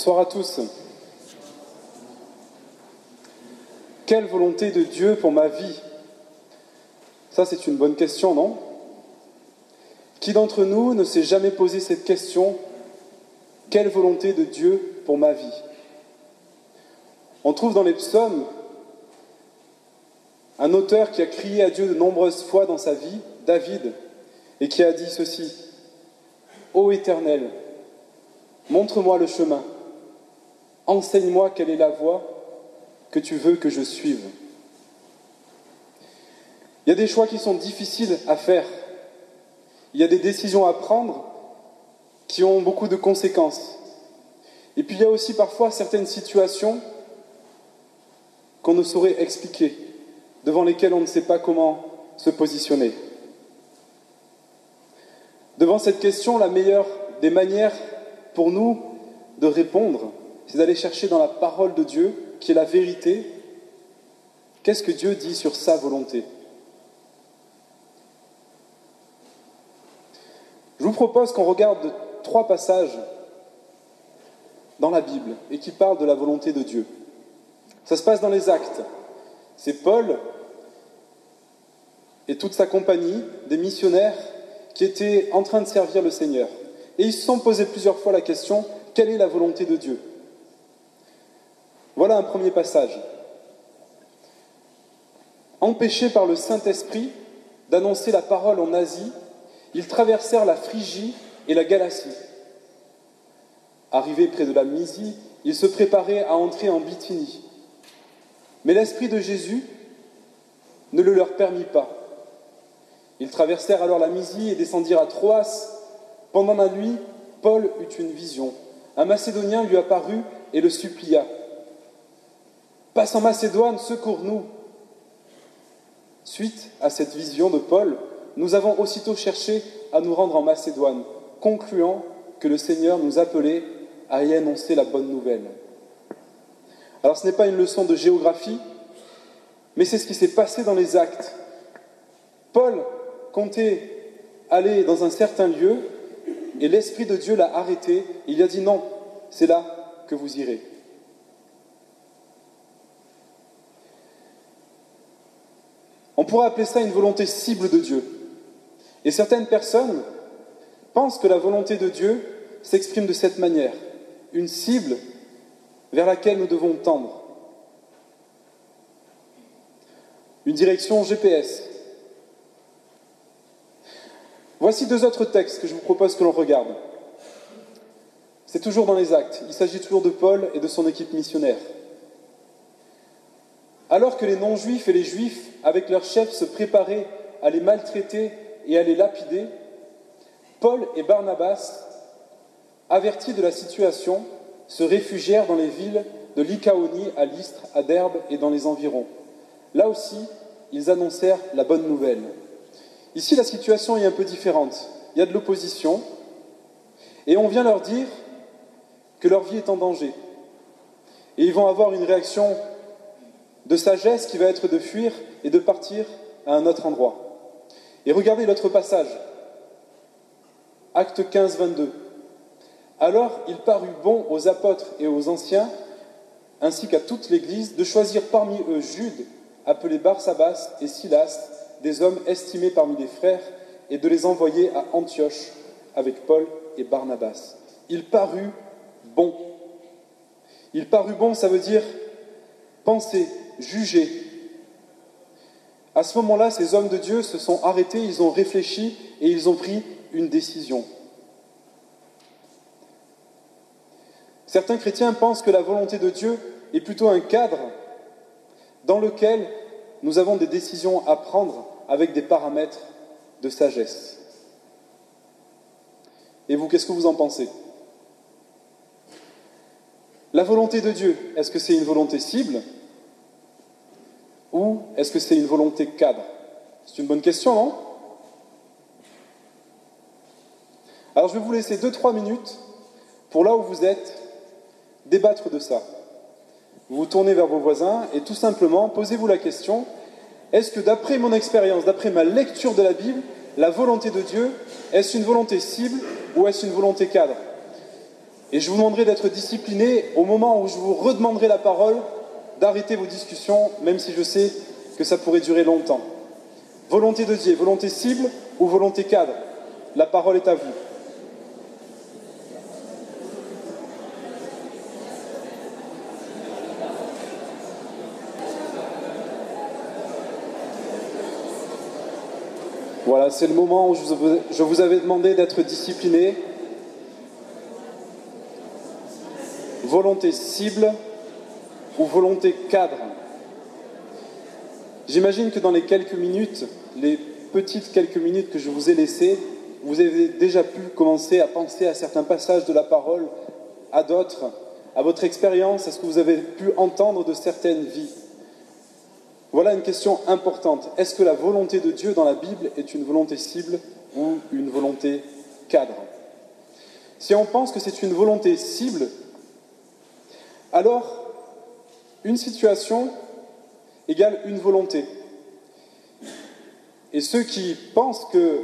Bonsoir à tous. Quelle volonté de Dieu pour ma vie? Ça, c'est une bonne question, non? Qui d'entre nous ne s'est jamais posé cette question? Quelle volonté de Dieu pour ma vie? On trouve dans les psaumes un auteur qui a crié à Dieu de nombreuses fois dans sa vie, David, et qui a dit ceci Ô Éternel, montre-moi le chemin, enseigne-moi quelle est la voie que tu veux que je suive. Il y a des choix qui sont difficiles à faire, il y a des décisions à prendre qui ont beaucoup de conséquences. Et puis il y a aussi parfois certaines situations qu'on ne saurait expliquer devant lesquelles on ne sait pas comment se positionner. Devant cette question, la meilleure des manières pour nous de répondre, c'est d'aller chercher dans la parole de Dieu, qui est la vérité, qu'est-ce que Dieu dit sur sa volonté? Je vous propose qu'on regarde trois passages dans la Bible et qui parlent de la volonté de Dieu. Ça se passe dans les actes. C'est Paul et toute sa compagnie, des missionnaires qui étaient en train de servir le Seigneur. Et ils se sont posés plusieurs fois la question, quelle est la volonté de Dieu? Voilà un premier passage. Empêchés par le Saint-Esprit d'annoncer la parole en Asie, ils traversèrent la Phrygie et la Galatie. Arrivés près de la Mysie, ils se préparaient à entrer en Bithynie. Mais l'Esprit de Jésus ne le leur permit pas. Ils traversèrent alors la Mysie et descendirent à Troas. Pendant la nuit, Paul eut une vision. Un Macédonien lui apparut et le supplia. Passe en Macédoine, secours-nous. Suite à cette vision de Paul, nous avons aussitôt cherché à nous rendre en Macédoine, concluant que le Seigneur nous appelait à y annoncer la bonne nouvelle. Alors ce n'est pas une leçon de géographie, mais c'est ce qui s'est passé dans les actes. Paul comptait aller dans un certain lieu et l'Esprit de Dieu l'a arrêté. Il a dit non, c'est là que vous irez. On pourrait appeler ça une volonté cible de Dieu. Et certaines personnes pensent que la volonté de Dieu s'exprime de cette manière, une cible vers laquelle nous devons tendre. Une direction GPS, Voici deux autres textes que je vous propose que l'on regarde. C'est toujours dans les actes. Il s'agit toujours de Paul et de son équipe missionnaire. Alors que les non-juifs et les juifs, avec leurs chefs, se préparaient à les maltraiter et à les lapider, Paul et Barnabas, avertis de la situation, se réfugièrent dans les villes de Lycaonie à l'Istre, à Derbe et dans les environs. Là aussi, ils annoncèrent la bonne nouvelle. Ici, la situation est un peu différente. Il y a de l'opposition, et on vient leur dire que leur vie est en danger. Et ils vont avoir une réaction de sagesse qui va être de fuir et de partir à un autre endroit. Et regardez l'autre passage, acte 15, 22. Alors il parut bon aux apôtres et aux anciens, ainsi qu'à toute l'Église, de choisir parmi eux Jude, appelé Barsabas, et Silas, des hommes estimés parmi les frères et de les envoyer à Antioche avec Paul et Barnabas. Il parut bon. Il parut bon, ça veut dire penser, juger. À ce moment-là, ces hommes de Dieu se sont arrêtés, ils ont réfléchi et ils ont pris une décision. Certains chrétiens pensent que la volonté de Dieu est plutôt un cadre dans lequel nous avons des décisions à prendre avec des paramètres de sagesse. Et vous, qu'est-ce que vous en pensez? La volonté de Dieu, est-ce que c'est une volonté cible? Ou est-ce que c'est une volonté cadre? C'est une bonne question, non? Alors je vais vous laisser 2-3 minutes pour là où vous êtes débattre de ça. Vous vous tournez vers vos voisins et tout simplement posez-vous la question, est-ce que d'après mon expérience, d'après ma lecture de la Bible, la volonté de Dieu, est-ce une volonté cible ou est-ce une volonté cadre? Et je vous demanderai d'être discipliné au moment où je vous redemanderai la parole, d'arrêter vos discussions, même si je sais que ça pourrait durer longtemps. Volonté de Dieu, volonté cible ou volonté cadre La parole est à vous. Voilà, c'est le moment où je vous avais demandé d'être discipliné. Volonté cible ou volonté cadre. J'imagine que dans les quelques minutes, les petites quelques minutes que je vous ai laissées, vous avez déjà pu commencer à penser à certains passages de la parole, à d'autres, à votre expérience, à ce que vous avez pu entendre de certaines vies. Voilà une question importante. Est-ce que la volonté de Dieu dans la Bible est une volonté cible ou une volonté cadre? Si on pense que c'est une volonté cible, alors une situation égale une volonté. Et ceux qui pensent que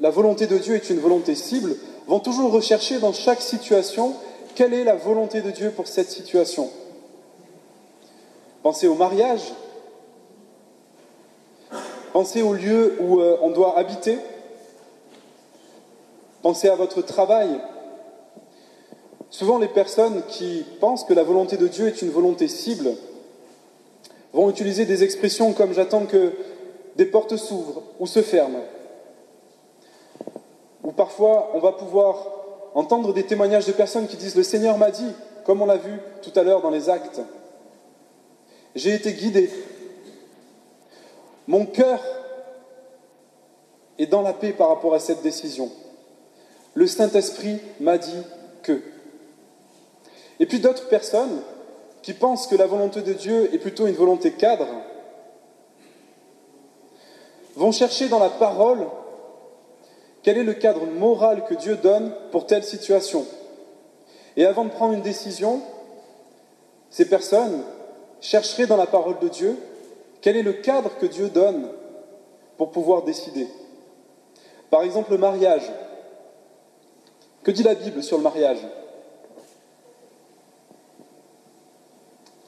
la volonté de Dieu est une volonté cible vont toujours rechercher dans chaque situation quelle est la volonté de Dieu pour cette situation. Pensez au mariage, Pensez au lieu où euh, on doit habiter. Pensez à votre travail. Souvent, les personnes qui pensent que la volonté de Dieu est une volonté cible vont utiliser des expressions comme j'attends que des portes s'ouvrent ou se ferment. Ou parfois, on va pouvoir entendre des témoignages de personnes qui disent Le Seigneur m'a dit, comme on l'a vu tout à l'heure dans les actes. J'ai été guidé. Mon cœur est dans la paix par rapport à cette décision. Le Saint-Esprit m'a dit. Et puis d'autres personnes qui pensent que la volonté de Dieu est plutôt une volonté cadre, vont chercher dans la parole quel est le cadre moral que Dieu donne pour telle situation. Et avant de prendre une décision, ces personnes chercheraient dans la parole de Dieu quel est le cadre que Dieu donne pour pouvoir décider Par exemple, le mariage. Que dit la Bible sur le mariage?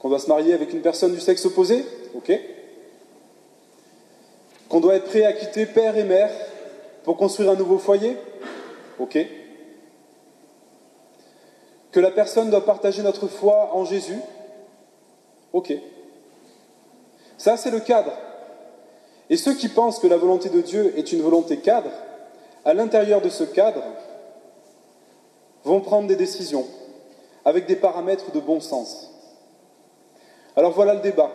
Qu'on doit se marier avec une personne du sexe opposé Ok. Qu'on doit être prêt à quitter père et mère pour construire un nouveau foyer Ok. Que la personne doit partager notre foi en Jésus Ok. Ça, c'est le cadre. Et ceux qui pensent que la volonté de Dieu est une volonté cadre, à l'intérieur de ce cadre, vont prendre des décisions avec des paramètres de bon sens. Alors voilà le débat.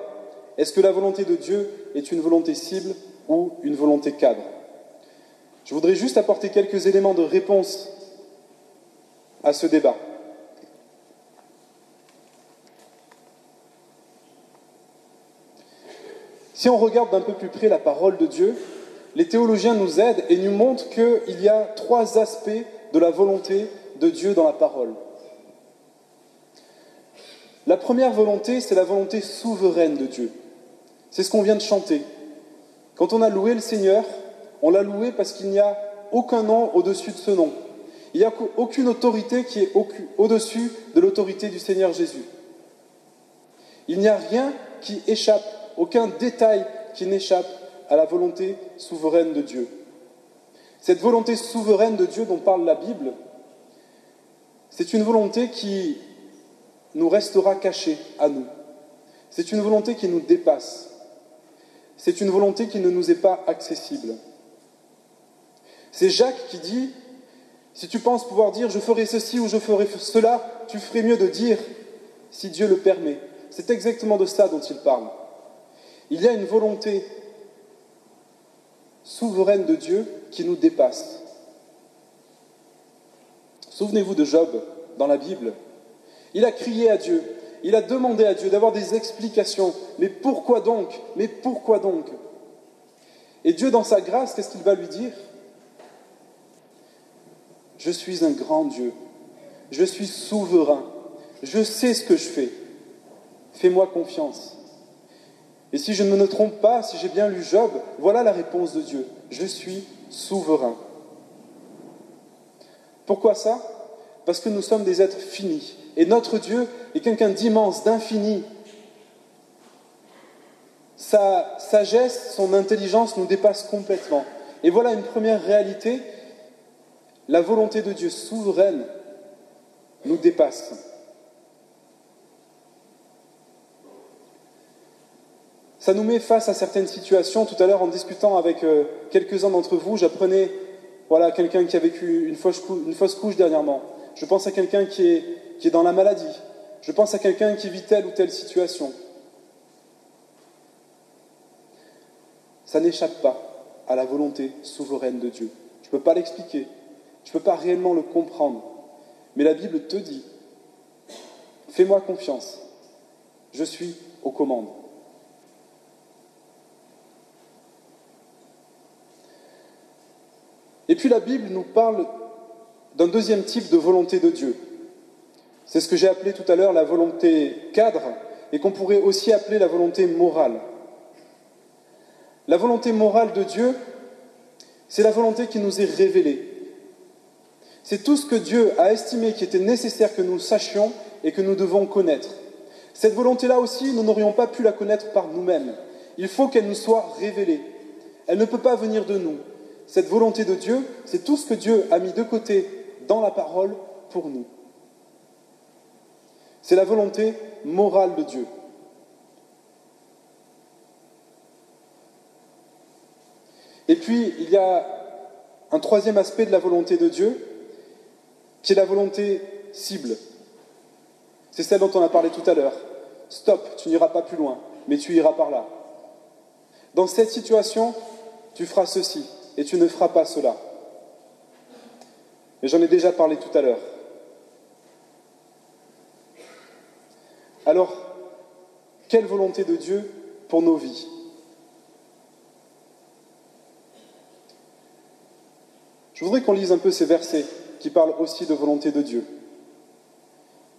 Est-ce que la volonté de Dieu est une volonté cible ou une volonté cadre? Je voudrais juste apporter quelques éléments de réponse à ce débat. Si on regarde d'un peu plus près la parole de Dieu, les théologiens nous aident et nous montrent qu'il y a trois aspects de la volonté de Dieu dans la parole. La première volonté, c'est la volonté souveraine de Dieu. C'est ce qu'on vient de chanter. Quand on a loué le Seigneur, on l'a loué parce qu'il n'y a aucun nom au-dessus de ce nom. Il n'y a aucune autorité qui est au-dessus de l'autorité du Seigneur Jésus. Il n'y a rien qui échappe aucun détail qui n'échappe à la volonté souveraine de Dieu. Cette volonté souveraine de Dieu dont parle la Bible, c'est une volonté qui nous restera cachée à nous. C'est une volonté qui nous dépasse. C'est une volonté qui ne nous est pas accessible. C'est Jacques qui dit, si tu penses pouvoir dire je ferai ceci ou je ferai cela, tu ferais mieux de dire si Dieu le permet. C'est exactement de ça dont il parle. Il y a une volonté souveraine de Dieu qui nous dépasse. Souvenez-vous de Job dans la Bible. Il a crié à Dieu, il a demandé à Dieu d'avoir des explications. Mais pourquoi donc? Mais pourquoi donc? Et Dieu, dans sa grâce, qu'est-ce qu'il va lui dire? Je suis un grand Dieu. Je suis souverain. Je sais ce que je fais. Fais-moi confiance. Et si je ne me trompe pas, si j'ai bien lu Job, voilà la réponse de Dieu. Je suis souverain. Pourquoi ça? Parce que nous sommes des êtres finis. Et notre Dieu est quelqu'un d'immense, d'infini. Sa sagesse, son intelligence nous dépassent complètement. Et voilà une première réalité. La volonté de Dieu souveraine nous dépasse. Ça nous met face à certaines situations. Tout à l'heure, en discutant avec euh, quelques-uns d'entre vous, j'apprenais voilà, quelqu'un qui a vécu une fausse couche dernièrement. Je pense à quelqu'un qui est, dans la maladie. Je pense à quelqu'un qui vit telle ou telle situation. Ça n'échappe pas à la volonté souveraine de Dieu. Je ne peux pas l'expliquer. Je ne peux pas réellement le comprendre. Mais la Bible te dit, fais-moi confiance. Je suis aux commandes. Et puis la Bible nous parle d'un deuxième type de volonté de Dieu. C'est ce que j'ai appelé tout à l'heure la volonté cadre et qu'on pourrait aussi appeler la volonté morale. La volonté morale de Dieu, c'est la volonté qui nous est révélée. C'est tout ce que Dieu a estimé qui était nécessaire que nous sachions et que nous devons connaître. Cette volonté-là aussi, nous n'aurions pas pu la connaître par nous-mêmes. Il faut qu'elle nous soit révélée. Elle ne peut pas venir de nous. Cette volonté de Dieu, c'est tout ce que Dieu a mis de côté dans la parole pour nous. C'est la volonté morale de Dieu. Et puis, il y a un troisième aspect de la volonté de Dieu, qui est la volonté cible. C'est celle dont on a parlé tout à l'heure. Stop, tu n'iras pas plus loin, mais tu iras par là. Dans cette situation, tu feras ceci et tu ne feras pas cela. Mais j'en ai déjà parlé tout à l'heure. Alors, quelle volonté de Dieu pour nos vies? Je voudrais qu'on lise un peu ces versets qui parlent aussi de volonté de Dieu.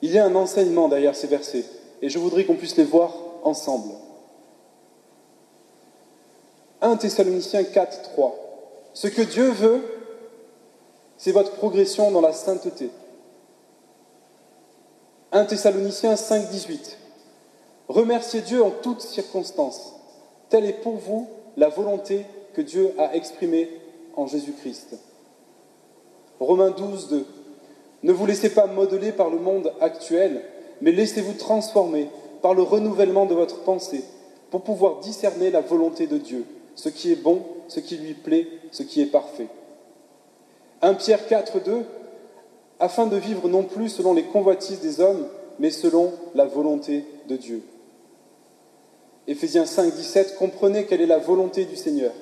Il y a un enseignement derrière ces versets et je voudrais qu'on puisse les voir ensemble. 1 Thessaloniciens 4, 3. Ce que Dieu veut, c'est votre progression dans la sainteté. 1 Thessaloniciens 5, 18. Remerciez Dieu en toutes circonstances. Telle est pour vous la volonté que Dieu a exprimée en Jésus-Christ. Romains 12, 2. Ne vous laissez pas modeler par le monde actuel, mais laissez-vous transformer par le renouvellement de votre pensée pour pouvoir discerner la volonté de Dieu, ce qui est bon, ce qui lui plaît, ce qui est parfait. 1 Pierre 4, 2. Afin de vivre non plus selon les convoitises des hommes, mais selon la volonté de Dieu. Éphésiens 5, 17. Comprenez quelle est la volonté du Seigneur.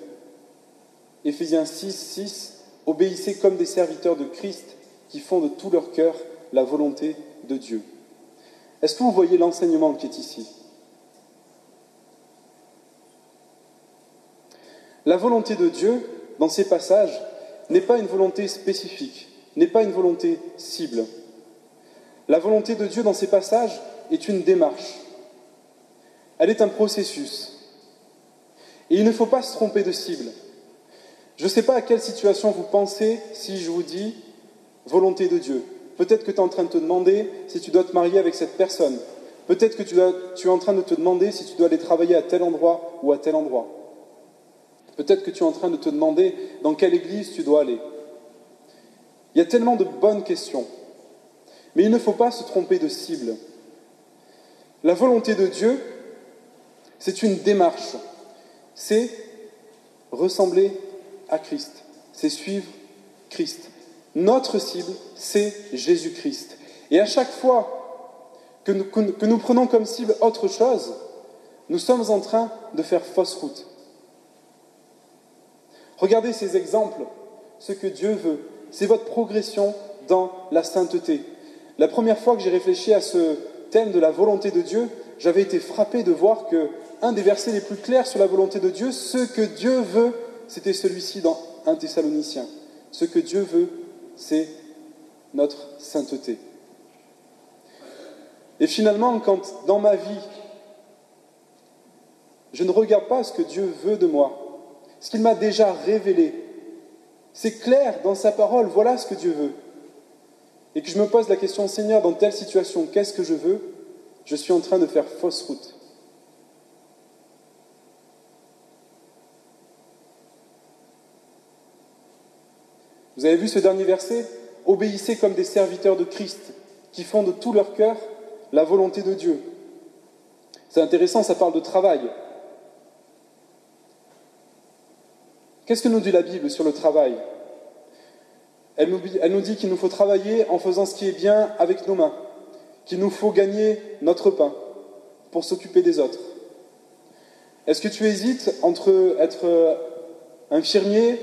Éphésiens 6, 6. Obéissez comme des serviteurs de Christ qui font de tout leur cœur la volonté de Dieu. Est-ce que vous voyez l'enseignement qui est ici? La volonté de Dieu, dans ces passages, n'est pas une volonté spécifique, n'est pas une volonté cible. La volonté de Dieu dans ces passages est une démarche. Elle est un processus. Et il ne faut pas se tromper de cible. Je ne sais pas à quelle situation vous pensez si je vous dis volonté de Dieu. Peut-être que tu es en train de te demander si tu dois te marier avec cette personne. Peut-être que tu, es en train de te demander si tu dois aller travailler à tel endroit ou à tel endroit. Peut-être que tu es en train de te demander dans quelle église tu dois aller. Il y a tellement de bonnes questions. Mais il ne faut pas se tromper de cible. La volonté de Dieu, c'est une démarche. C'est ressembler à Christ, c'est suivre Christ. Notre cible, c'est Jésus-Christ. Et à chaque fois que nous, que nous, prenons comme cible autre chose, nous sommes en train de faire fausse route. Regardez ces exemples. Ce que Dieu veut, c'est votre progression dans la sainteté. La première fois que j'ai réfléchi à ce thème de la volonté de Dieu, j'avais été frappé de voir que un des versets les plus clairs sur la volonté de Dieu, ce que Dieu veut, c'était celui-ci dans 1 Thessalonicien. Ce que Dieu veut, c'est notre sainteté. Et finalement, quand dans ma vie, je ne regarde pas ce que Dieu veut de moi, ce qu'il m'a déjà révélé, c'est clair dans sa parole, voilà ce que Dieu veut. et que je me pose la question, Seigneur, dans telle situation, qu'est-ce que je veux? Je suis en train de faire fausse route. Vous avez vu ce dernier verset? Obéissez comme des serviteurs de Christ, qui font de tout leur cœur la volonté de Dieu. C'est intéressant, ça parle de travail. Qu'est-ce que nous dit la Bible sur le travail? Elle nous, dit qu'il nous faut travailler en faisant ce qui est bien avec nos mains, qu'il nous faut gagner notre pain pour s'occuper des autres. Est-ce que tu hésites entre être euh, infirmier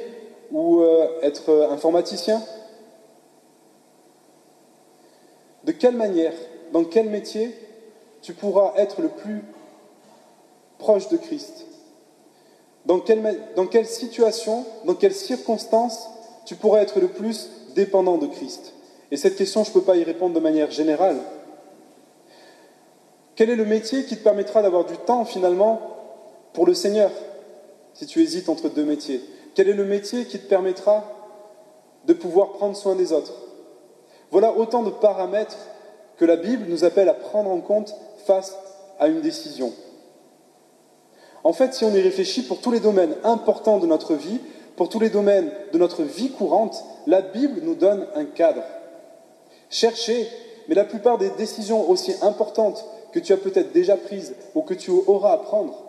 ou euh, être euh, informaticien? De quelle manière, dans quel métier tu pourras être le plus proche de Christ? Dans quelle, situation, dans quelles circonstances tu pourras être le plus dépendant de Christ? Et cette question, je ne peux pas y répondre de manière générale. Quel est le métier qui te permettra d'avoir du temps finalement pour le Seigneur, si tu hésites entre deux métiers? Quel est le métier qui te permettra de pouvoir prendre soin des autres? Voilà autant de paramètres que la Bible nous appelle à prendre en compte face à une décision. En fait, si on y réfléchit pour tous les domaines importants de notre vie, pour tous les domaines de notre vie courante, la Bible nous donne un cadre. Cherchez, mais la plupart des décisions aussi importantes que tu as peut-être déjà prises ou que tu auras à prendre,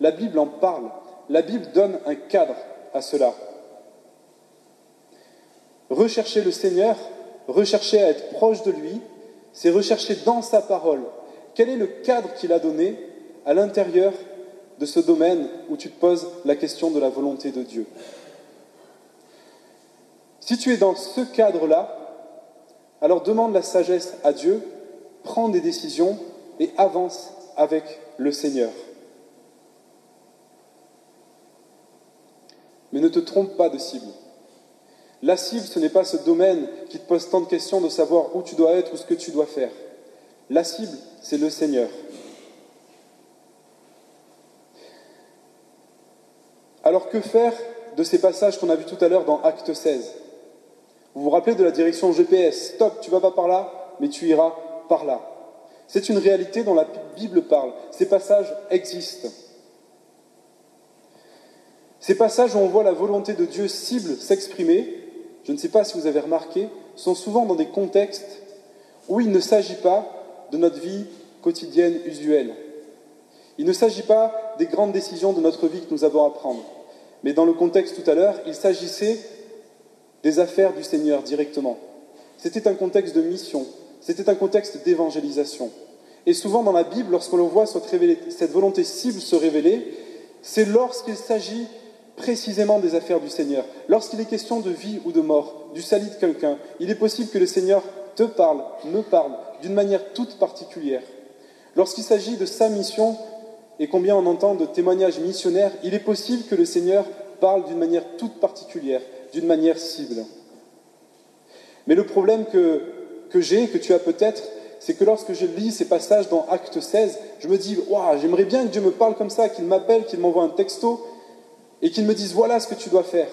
la Bible en parle. La Bible donne un cadre à cela. Rechercher le Seigneur, rechercher à être proche de lui, c'est rechercher dans sa parole quel est le cadre qu'il a donné à l'intérieur de ce domaine où tu te poses la question de la volonté de Dieu. Si tu es dans ce cadre-là, alors demande la sagesse à Dieu, prends des décisions et avance avec le Seigneur. Mais ne te trompe pas de cible. La cible, ce n'est pas ce domaine qui te pose tant de questions de savoir où tu dois être ou ce que tu dois faire. La cible, c'est le Seigneur. Alors que faire de ces passages qu'on a vus tout à l'heure dans Acte 16 vous vous rappelez de la direction GPS Stop, tu vas pas par là, mais tu iras par là. C'est une réalité dont la Bible parle. Ces passages existent. Ces passages où on voit la volonté de Dieu cible s'exprimer, je ne sais pas si vous avez remarqué, sont souvent dans des contextes où il ne s'agit pas de notre vie quotidienne usuelle. Il ne s'agit pas des grandes décisions de notre vie que nous avons à prendre. Mais dans le contexte tout à l'heure, il s'agissait des affaires du Seigneur directement. C'était un contexte de mission, c'était un contexte d'évangélisation. Et souvent dans la Bible, lorsqu'on voit cette volonté cible se révéler, c'est lorsqu'il s'agit précisément des affaires du Seigneur. Lorsqu'il est question de vie ou de mort, du salut de quelqu'un, il est possible que le Seigneur te parle, me parle, d'une manière toute particulière. Lorsqu'il s'agit de sa mission, et combien on entend de témoignages missionnaires, il est possible que le Seigneur parle d'une manière toute particulière d'une manière cible. Mais le problème que, que j'ai, que tu as peut-être, c'est que lorsque je lis ces passages dans Acte 16, je me dis, waouh, j'aimerais bien que Dieu me parle comme ça, qu'il m'appelle, qu'il m'envoie un texto et qu'il me dise, voilà ce que tu dois faire.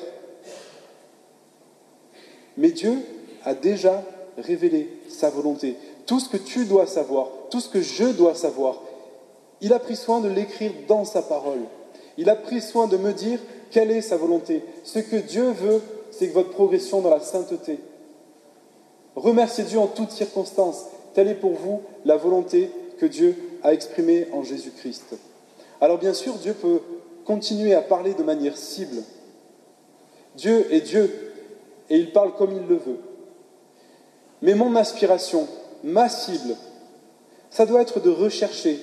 Mais Dieu a déjà révélé sa volonté. Tout ce que tu dois savoir, tout ce que je dois savoir, il a pris soin de l'écrire dans sa parole. Il a pris soin de me dire quelle est sa volonté. Ce que Dieu veut, c'est que votre progression dans la sainteté. Remerciez Dieu en toutes circonstances. Telle est pour vous la volonté que Dieu a exprimée en Jésus-Christ. Alors bien sûr, Dieu peut continuer à parler de manière cible. Dieu est Dieu et il parle comme il le veut. Mais mon aspiration, ma cible, ça doit être de rechercher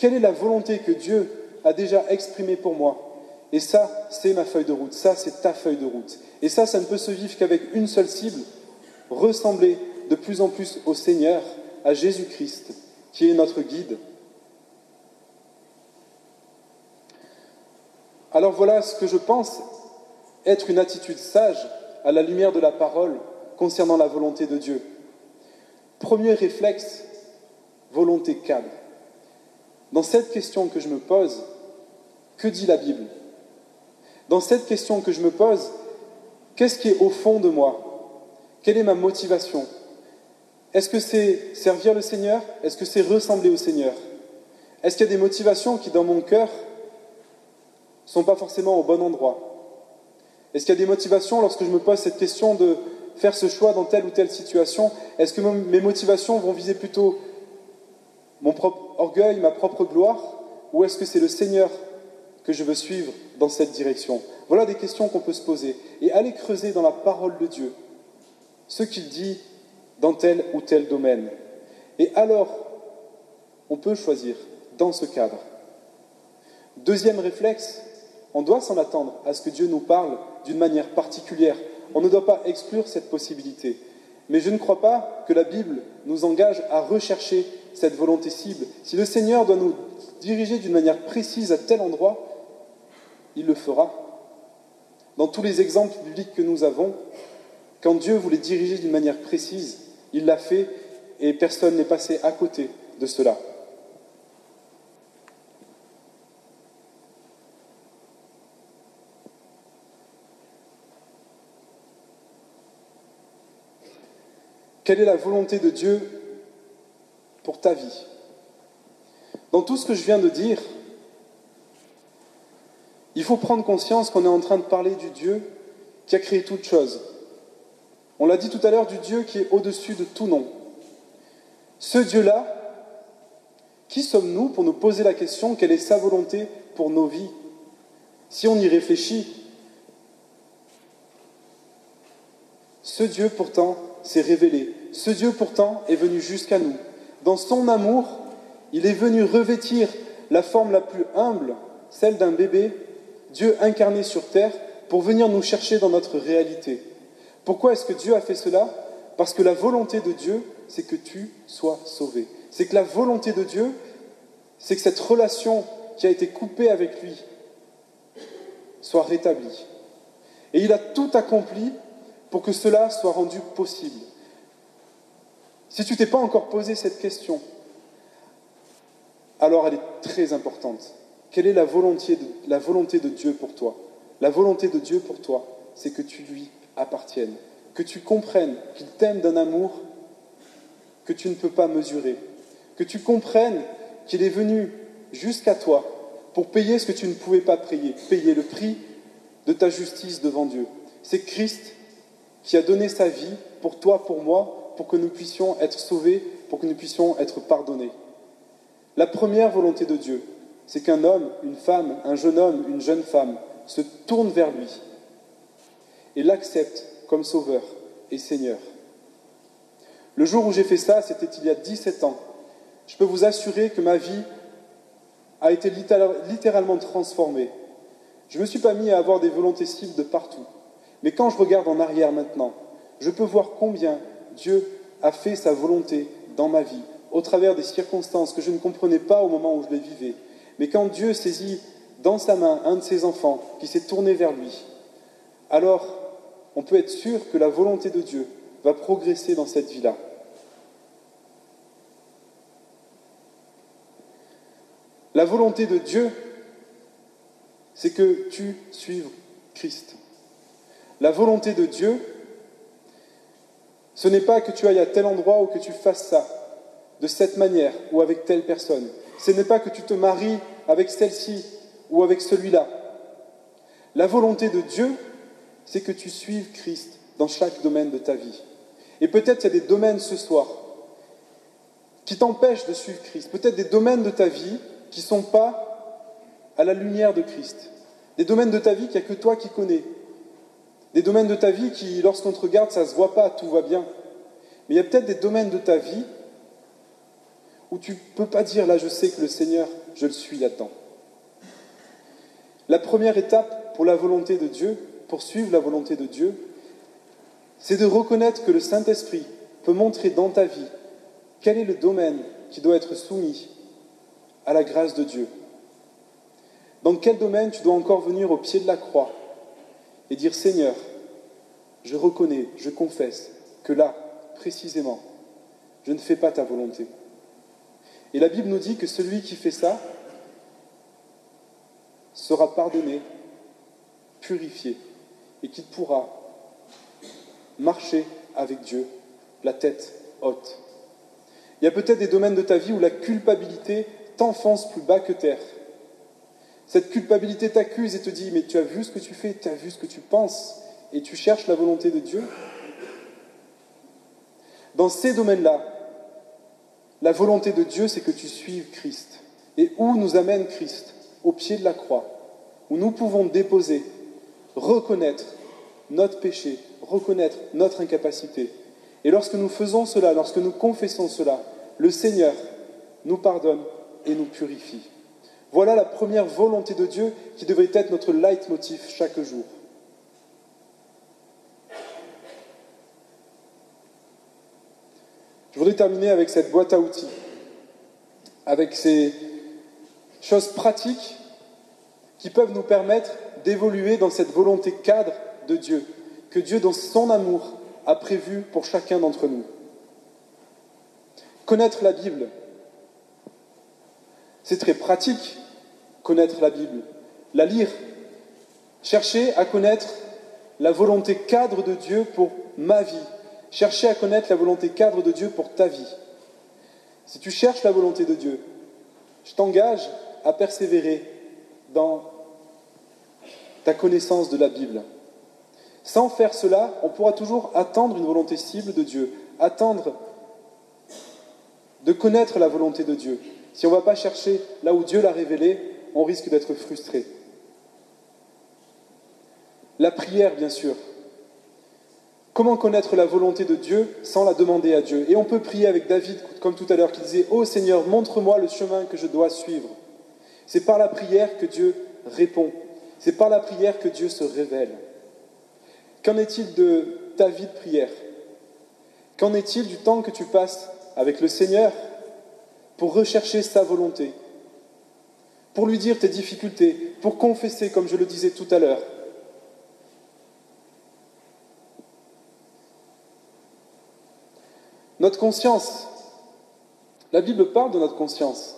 quelle est la volonté que Dieu a déjà exprimé pour moi? Et ça, c'est ma feuille de route, ça, c'est ta feuille de route. Et ça, ça ne peut se vivre qu'avec une seule cible, ressembler de plus en plus au Seigneur, à Jésus-Christ, qui est notre guide. Alors voilà ce que je pense être une attitude sage à la lumière de la parole concernant la volonté de Dieu. Premier réflexe, volonté cadre. Dans cette question que je me pose, que dit la Bible? Dans cette question que je me pose, qu'est-ce qui est au fond de moi? Quelle est ma motivation? Est-ce que c'est servir le Seigneur? Est-ce que c'est ressembler au Seigneur? Est-ce qu'il y a des motivations qui, dans mon cœur, ne sont pas forcément au bon endroit? Est-ce qu'il y a des motivations lorsque je me pose cette question de faire ce choix dans telle ou telle situation? Est-ce que mes motivations vont viser plutôt mon propre orgueil, ma propre gloire Ou est-ce que c'est le Seigneur que je veux suivre dans cette direction? Voilà des questions qu'on peut se poser. Et aller creuser dans la parole de Dieu ce qu'il dit dans tel ou tel domaine. Et alors, on peut choisir dans ce cadre. Deuxième réflexe, on doit s'en attendre à ce que Dieu nous parle d'une manière particulière. On ne doit pas exclure cette possibilité. Mais je ne crois pas que la Bible nous engage à rechercher cette volonté cible. Si le Seigneur doit nous diriger d'une manière précise à tel endroit, il le fera. Dans tous les exemples bibliques que nous avons, quand Dieu voulait diriger d'une manière précise, il l'a fait et personne n'est passé à côté de cela. Quelle est la volonté de Dieu pour ta vie? Dans tout ce que je viens de dire, il faut prendre conscience qu'on est en train de parler du Dieu qui a créé toutes choses. On l'a dit tout à l'heure du Dieu qui est au-dessus de tout nom. Ce Dieu-là, qui sommes-nous pour nous poser la question quelle est sa volonté pour nos vies? Si on y réfléchit, ce Dieu pourtant s'est révélé. Ce Dieu pourtant est venu jusqu'à nous. Dans son amour, il est venu revêtir la forme la plus humble, celle d'un bébé, Dieu incarné sur terre, pour venir nous chercher dans notre réalité. Pourquoi est-ce que Dieu a fait cela? Parce que la volonté de Dieu, c'est que tu sois sauvé. C'est que la volonté de Dieu, c'est que cette relation qui a été coupée avec lui soit rétablie. Et il a tout accompli pour que cela soit rendu possible. Si tu t'es pas encore posé cette question, alors elle est très importante. Quelle est la volonté de, la volonté de Dieu pour toi? La volonté de Dieu pour toi, c'est que tu lui appartienne, que tu comprennes qu'il t'aime d'un amour que tu ne peux pas mesurer, que tu comprennes qu'il est venu jusqu'à toi pour payer ce que tu ne pouvais pas payer, payer le prix de ta justice devant Dieu. C'est Christ qui a donné sa vie pour toi, pour moi, pour que nous puissions être sauvés, pour que nous puissions être pardonnés. La première volonté de Dieu, c'est qu'un homme, une femme, un jeune homme, une jeune femme se tourne vers lui et l'accepte comme sauveur et Seigneur. Le jour où j'ai fait ça, c'était il y a 17 ans. Je peux vous assurer que ma vie a été littéralement transformée. Je ne me suis pas mis à avoir des volontés cibles de partout. Mais quand je regarde en arrière maintenant, je peux voir combien Dieu a fait sa volonté dans ma vie, au travers des circonstances que je ne comprenais pas au moment où je les vivais. Mais quand Dieu saisit dans sa main un de ses enfants qui s'est tourné vers lui, alors on peut être sûr que la volonté de Dieu va progresser dans cette vie-là. La volonté de Dieu, c'est que tu suives Christ. La volonté de Dieu, ce n'est pas que tu ailles à tel endroit ou que tu fasses ça, de cette manière ou avec telle personne. Ce n'est pas que tu te maries avec celle-ci ou avec celui-là. La volonté de Dieu, c'est que tu suives Christ dans chaque domaine de ta vie. Et peut-être il y a des domaines ce soir qui t'empêchent de suivre Christ. Peut-être des domaines de ta vie qui ne sont pas à la lumière de Christ. Des domaines de ta vie qu'il n'y a que toi qui connais. Des domaines de ta vie qui, lorsqu'on te regarde, ça ne se voit pas, tout va bien. Mais il y a peut-être des domaines de ta vie où tu ne peux pas dire, là je sais que le Seigneur, je le suis là-dedans. La première étape pour la volonté de Dieu, pour suivre la volonté de Dieu, c'est de reconnaître que le Saint-Esprit peut montrer dans ta vie quel est le domaine qui doit être soumis à la grâce de Dieu. Dans quel domaine tu dois encore venir au pied de la croix et dire Seigneur, je reconnais, je confesse que là, précisément, je ne fais pas ta volonté. Et la Bible nous dit que celui qui fait ça sera pardonné, purifié et qu'il pourra marcher avec Dieu, la tête haute. Il y a peut-être des domaines de ta vie où la culpabilité t'enfonce plus bas que terre. Cette culpabilité t'accuse et te dit, mais tu as vu ce que tu fais, tu as vu ce que tu penses, et tu cherches la volonté de Dieu. Dans ces domaines-là, la volonté de Dieu, c'est que tu suives Christ. Et où nous amène Christ? Au pied de la croix, où nous pouvons déposer, reconnaître notre péché, reconnaître notre incapacité. Et lorsque nous faisons cela, lorsque nous confessons cela, le Seigneur nous pardonne et nous purifie. Voilà la première volonté de Dieu qui devrait être notre leitmotiv chaque jour. Je voudrais terminer avec cette boîte à outils, avec ces choses pratiques qui peuvent nous permettre d'évoluer dans cette volonté cadre de Dieu, que Dieu, dans son amour, a prévu pour chacun d'entre nous. Connaître la Bible, c'est très pratique, connaître la Bible, la lire, chercher à connaître la volonté cadre de Dieu pour ma vie, chercher à connaître la volonté cadre de Dieu pour ta vie. Si tu cherches la volonté de Dieu, je t'engage à persévérer dans ta connaissance de la Bible. Sans faire cela, on pourra toujours attendre une volonté cible de Dieu, attendre de connaître la volonté de Dieu. Si on ne va pas chercher là où Dieu l'a révélé, on risque d'être frustré. La prière, bien sûr. Comment connaître la volonté de Dieu sans la demander à Dieu? Et on peut prier avec David, comme tout à l'heure, qui disait Ô Seigneur, montre-moi le chemin que je dois suivre. C'est par la prière que Dieu répond. C'est par la prière que Dieu se révèle. Qu'en est-il de ta vie de prière? Qu'en est-il du temps que tu passes avec le Seigneur pour rechercher sa volonté, pour lui dire tes difficultés, pour confesser, comme je le disais tout à l'heure Notre conscience, la Bible parle de notre conscience.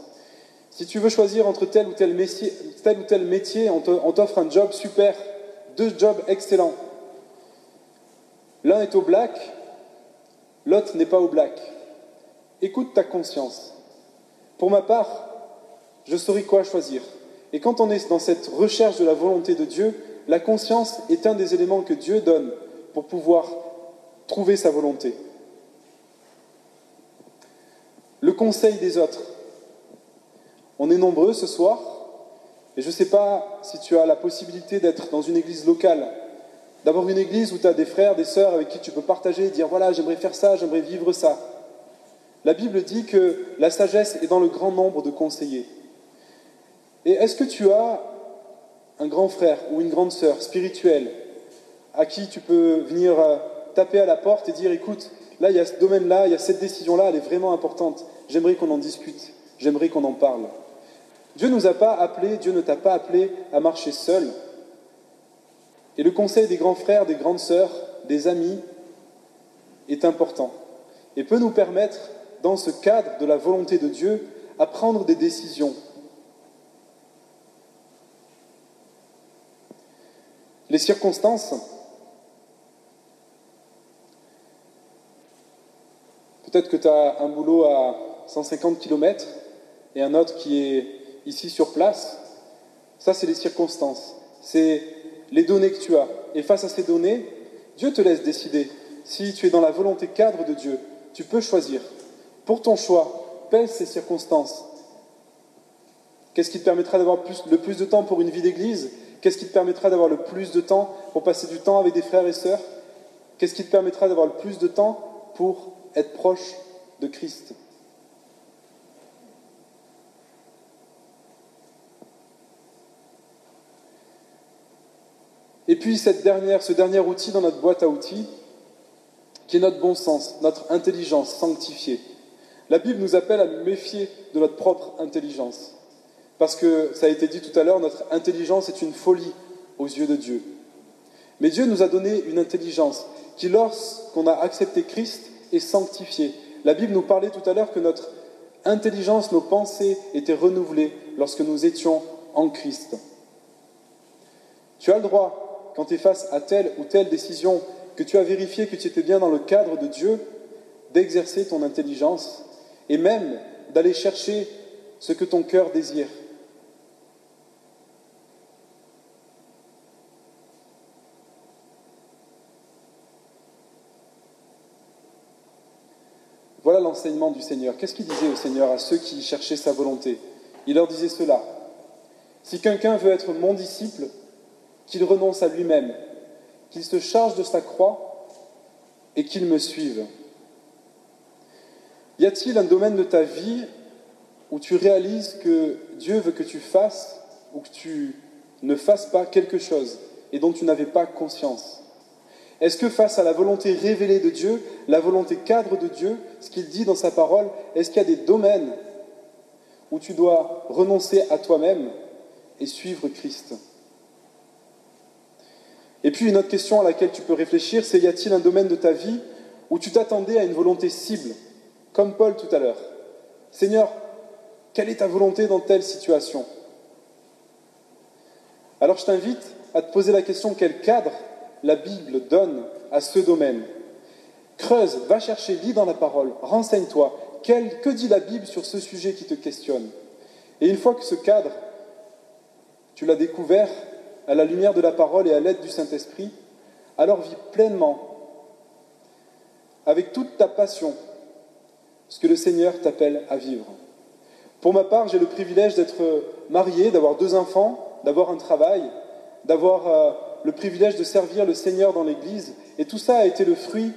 Si tu veux choisir entre tel ou tel métier, tel ou tel métier on t'offre un job super, deux jobs excellents. L'un est au black, l'autre n'est pas au black. Écoute ta conscience. Pour ma part, je saurai quoi choisir. Et quand on est dans cette recherche de la volonté de Dieu, la conscience est un des éléments que Dieu donne pour pouvoir trouver sa volonté. Le conseil des autres. On est nombreux ce soir, et je ne sais pas si tu as la possibilité d'être dans une église locale D'avoir une église où tu as des frères, des sœurs avec qui tu peux partager, dire voilà, j'aimerais faire ça, j'aimerais vivre ça. La Bible dit que la sagesse est dans le grand nombre de conseillers. Et est-ce que tu as un grand frère ou une grande sœur spirituelle à qui tu peux venir euh, taper à la porte et dire écoute, là il y a ce domaine-là, il y a cette décision-là, elle est vraiment importante, j'aimerais qu'on en discute, j'aimerais qu'on en parle. Dieu ne nous a pas appelés, Dieu ne t'a pas appelé à marcher seul, et le conseil des grands frères, des grandes sœurs, des amis est important et peut nous permettre, dans ce cadre de la volonté de Dieu, à prendre des décisions. Les circonstances, peut-être que tu as un boulot à 150 km et un autre qui est ici sur place, ça c'est les circonstances. C'est les données que tu as. Et face à ces données, Dieu te laisse décider. Si tu es dans la volonté cadre de Dieu, tu peux choisir. Pour ton choix, pèse ces circonstances. Qu'est-ce qui te permettra d'avoir le plus de temps pour une vie d'église? Qu'est-ce qui te permettra d'avoir le plus de temps pour passer du temps avec des frères et sœurs? Qu'est-ce qui te permettra d'avoir le plus de temps pour être proche de Christ? Et puis ce dernier outil dans notre boîte à outils, qui est notre bon sens, notre intelligence sanctifiée. La Bible nous appelle à nous méfier de notre propre intelligence. Parce que, ça a été dit tout à l'heure, notre intelligence est une folie aux yeux de Dieu. Mais Dieu nous a donné une intelligence qui, lorsqu'on a accepté Christ, est sanctifiée. La Bible nous parlait tout à l'heure que notre intelligence, nos pensées étaient renouvelées lorsque nous étions en Christ. Tu as le droit quand tu es face à telle ou telle décision que tu as vérifié que tu étais bien dans le cadre de Dieu, d'exercer ton intelligence et même d'aller chercher ce que ton cœur désire. Voilà l'enseignement du Seigneur. Qu'est-ce qu'il disait au Seigneur à ceux qui cherchaient sa volonté? Il leur disait cela. Si quelqu'un veut être mon disciple, qu'il renonce à lui-même, qu'il se charge de sa croix et qu'il me suive. Y a-t-il un domaine de ta vie où tu réalises que Dieu veut que tu fasses ou que tu ne fasses pas quelque chose et dont tu n'avais pas conscience? Est-ce que face à la volonté révélée de Dieu, la volonté cadre de Dieu, ce qu'il dit dans sa parole, est-ce qu'il y a des domaines où tu dois renoncer à toi-même et suivre Christ? Et puis une autre question à laquelle tu peux réfléchir, c'est y a-t-il un domaine de ta vie où tu t'attendais à une volonté cible, comme Paul tout à l'heure? Seigneur, quelle est ta volonté dans telle situation? Alors je t'invite à te poser la question quel cadre la Bible donne à ce domaine. Creuse, va chercher, lis dans la parole, renseigne-toi. que dit la Bible sur ce sujet qui te questionne? Et une fois que ce cadre, tu l'as découvert à la lumière de la parole et à l'aide du Saint-Esprit, alors vis pleinement, avec toute ta passion, ce que le Seigneur t'appelle à vivre. Pour ma part, j'ai le privilège d'être marié, d'avoir deux enfants, d'avoir un travail, d'avoir euh, le privilège de servir le Seigneur dans l'Église, et tout ça a été le fruit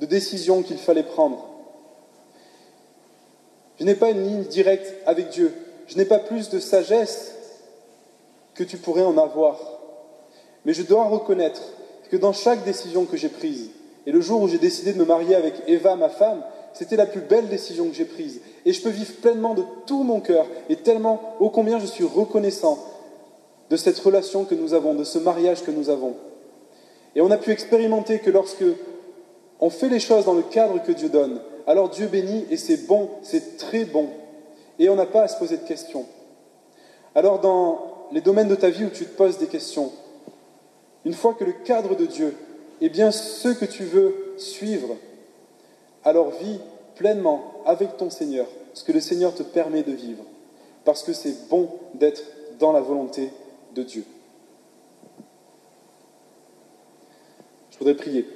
de décisions qu'il fallait prendre. Je n'ai pas une ligne directe avec Dieu, je n'ai pas plus de sagesse que tu pourrais en avoir, mais je dois reconnaître que dans chaque décision que j'ai prise, et le jour où j'ai décidé de me marier avec Eva, ma femme, c'était la plus belle décision que j'ai prise. Et je peux vivre pleinement de tout mon cœur et tellement ô combien je suis reconnaissant de cette relation que nous avons, de ce mariage que nous avons. Et on a pu expérimenter que lorsque on fait les choses dans le cadre que Dieu donne, alors Dieu bénit et c'est bon, c'est très bon. Et on n'a pas à se poser de questions. Alors dans les domaines de ta vie où tu te poses des questions, une fois que le cadre de Dieu est bien ce que tu veux suivre, alors vis pleinement avec ton Seigneur ce que le Seigneur te permet de vivre, parce que c'est bon d'être dans la volonté de Dieu. Je voudrais prier.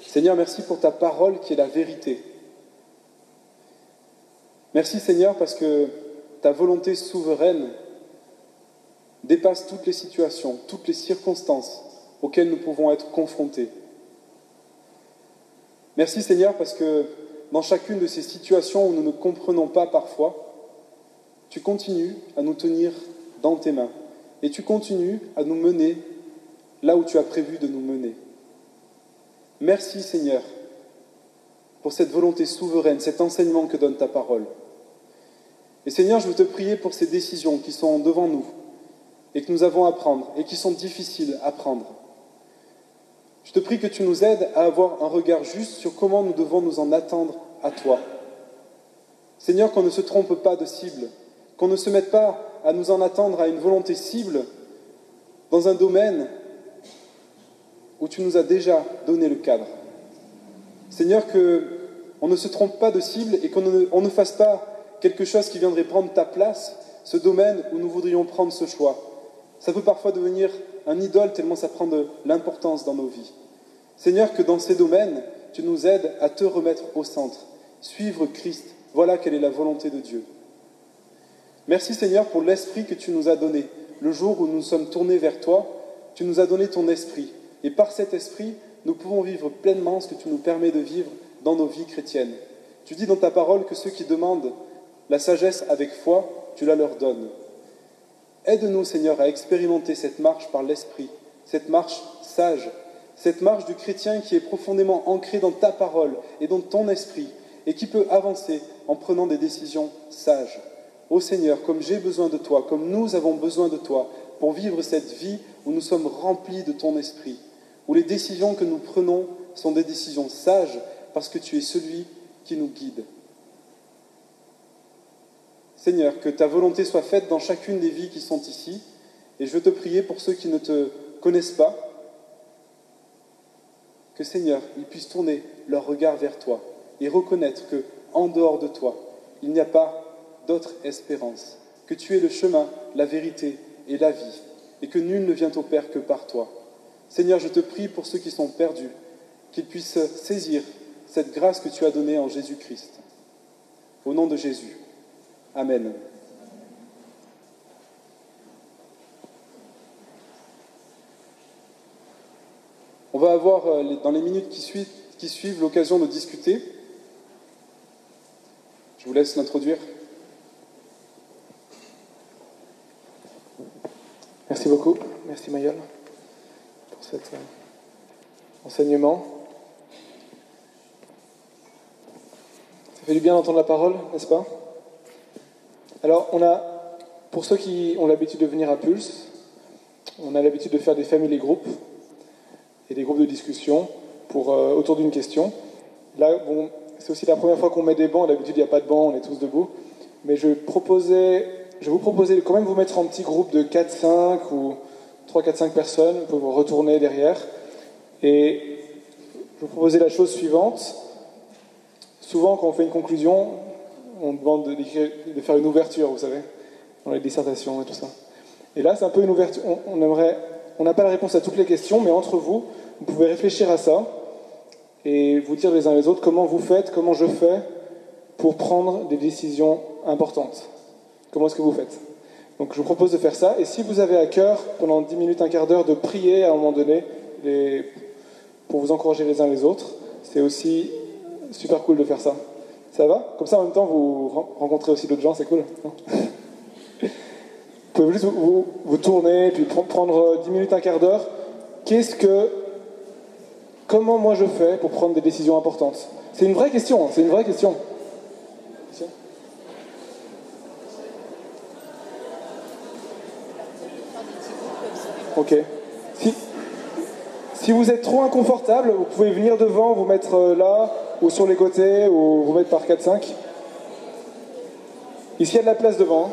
Seigneur, merci pour ta parole qui est la vérité. Merci Seigneur parce que ta volonté souveraine dépasse toutes les situations, toutes les circonstances auxquelles nous pouvons être confrontés. Merci Seigneur parce que dans chacune de ces situations où nous ne comprenons pas parfois, tu continues à nous tenir dans tes mains et tu continues à nous mener là où tu as prévu de nous mener. Merci Seigneur pour cette volonté souveraine, cet enseignement que donne ta parole. Et Seigneur, je veux te prier pour ces décisions qui sont devant nous et que nous avons à prendre et qui sont difficiles à prendre. Je te prie que tu nous aides à avoir un regard juste sur comment nous devons nous en attendre à toi. Seigneur, qu'on ne se trompe pas de cible, qu'on ne se mette pas à nous en attendre à une volonté cible dans un domaine où tu nous as déjà donné le cadre. Seigneur, qu'on ne se trompe pas de cible et qu'on ne, ne fasse pas quelque chose qui viendrait prendre ta place, ce domaine où nous voudrions prendre ce choix. Ça peut parfois devenir un idole tellement ça prend de l'importance dans nos vies. Seigneur, que dans ces domaines, tu nous aides à te remettre au centre. Suivre Christ, voilà quelle est la volonté de Dieu. Merci Seigneur pour l'esprit que tu nous as donné. Le jour où nous sommes tournés vers toi, tu nous as donné ton esprit. Et par cet esprit, nous pouvons vivre pleinement ce que tu nous permets de vivre dans nos vies chrétiennes. Tu dis dans ta parole que ceux qui demandent la sagesse avec foi, tu la leur donnes. Aide-nous, Seigneur, à expérimenter cette marche par l'Esprit, cette marche sage, cette marche du chrétien qui est profondément ancrée dans ta parole et dans ton esprit, et qui peut avancer en prenant des décisions sages. Ô Seigneur, comme j'ai besoin de toi, comme nous avons besoin de toi, pour vivre cette vie où nous sommes remplis de ton esprit, où les décisions que nous prenons sont des décisions sages parce que tu es celui qui nous guide. Seigneur, que ta volonté soit faite dans chacune des vies qui sont ici. Et je veux te prier pour ceux qui ne te connaissent pas, que Seigneur, ils puissent tourner leur regard vers toi et reconnaître que, en dehors de toi, il n'y a pas d'autre espérance, que tu es le chemin, la vérité et la vie, et que nul ne vient au Père que par toi. Seigneur, je te prie pour ceux qui sont perdus, qu'ils puissent saisir cette grâce que tu as donnée en Jésus-Christ. Au nom de Jésus. Amen. On va avoir euh, dans les minutes qui suivent, l'occasion de discuter. Je vous laisse l'introduire. Merci beaucoup. Merci Mayol pour cet euh, enseignement. Ça fait du bien d'entendre la parole, n'est-ce pas? Alors, on a, pour ceux qui ont l'habitude de venir à Pulse, on a l'habitude de faire des familles et groupes et des groupes de discussion euh, autour d'une question. Là, c'est aussi la première fois qu'on met des bancs. D'habitude, il n'y a pas de bancs, on est tous debout. Mais je vous proposais de quand même vous mettre en petit groupe de 4, 5 ou 3, 4, 5 personnes. Vous pouvez vous retourner derrière. Et je vous proposais la chose suivante. Souvent, quand on fait une conclusion, on demande de, de faire une ouverture, vous savez, dans les dissertations et tout ça. Et là, c'est un peu une ouverture. On, on on n'a pas la réponse à toutes les questions, mais entre vous, vous pouvez réfléchir à ça et vous dire les uns les autres comment vous faites, comment je fais pour prendre des décisions importantes. Comment est-ce que vous faites? Donc je vous propose de faire ça. Et si vous avez à cœur, pendant 10 minutes, un quart d'heure, de prier à un moment donné pour vous encourager les uns les autres, c'est aussi super cool de faire ça. Ça va? Comme ça, en même temps, vous rencontrez aussi d'autres gens, c'est cool. vous pouvez juste vous, vous, vous tourner, puis prendre 10 minutes, un quart d'heure. Qu'est-ce que Comment moi je fais pour prendre des décisions importantes C'est une vraie question, c'est une vraie question. Ok. Si, vous êtes trop inconfortable, vous pouvez venir devant, vous mettre euh, là, ou sur les côtés, ou vous mettre par 4-5. Ici, il y a de la place devant,